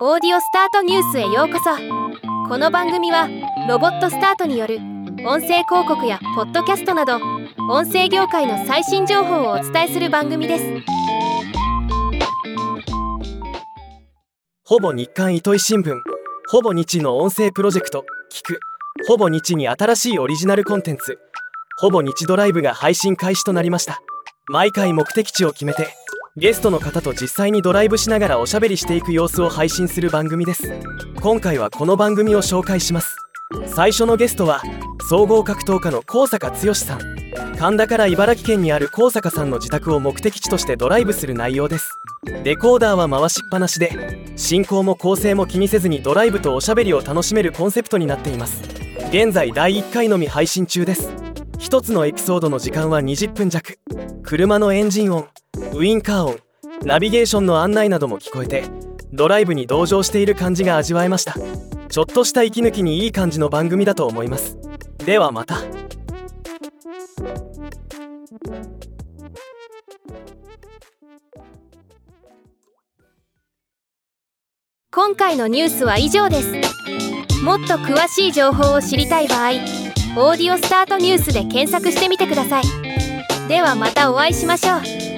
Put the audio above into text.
オーディオスタートニュースへようこそ。この番組はロボットスタートによる音声広告やポッドキャストなど音声業界の最新情報をお伝えする番組です。ほぼ日刊糸井新聞。ほぼ日の音声プロジェクト。聞く。ほぼ日に新しいオリジナルコンテンツ。ほぼ日ドライブが配信開始となりました。毎回目的地を決めてゲストの方と実際にドライブしながらおしゃべりしていく様子を配信する番組です。今回はこの番組を紹介します。最初のゲストは総合格闘家の高坂剛さん。神田から茨城県にある高坂さんの自宅を目的地としてドライブする内容です。レコーダーは回しっぱなしで進行も構成も気にせずにドライブとおしゃべりを楽しめるコンセプトになっています。現在第1回のみ配信中です。1つのエピソードの時間は20分弱。車のエンジン音。ウインカー音ナビゲーションの案内なども聞こえてドライブに同乗している感じが味わえました。ちょっとした息抜きにいい感じの番組だと思います。ではまた。今回のニュースは以上です。もっと詳しい情報を知りたい場合「オーディオスタートニュース」で検索してみてください。ではまたお会いしましょう。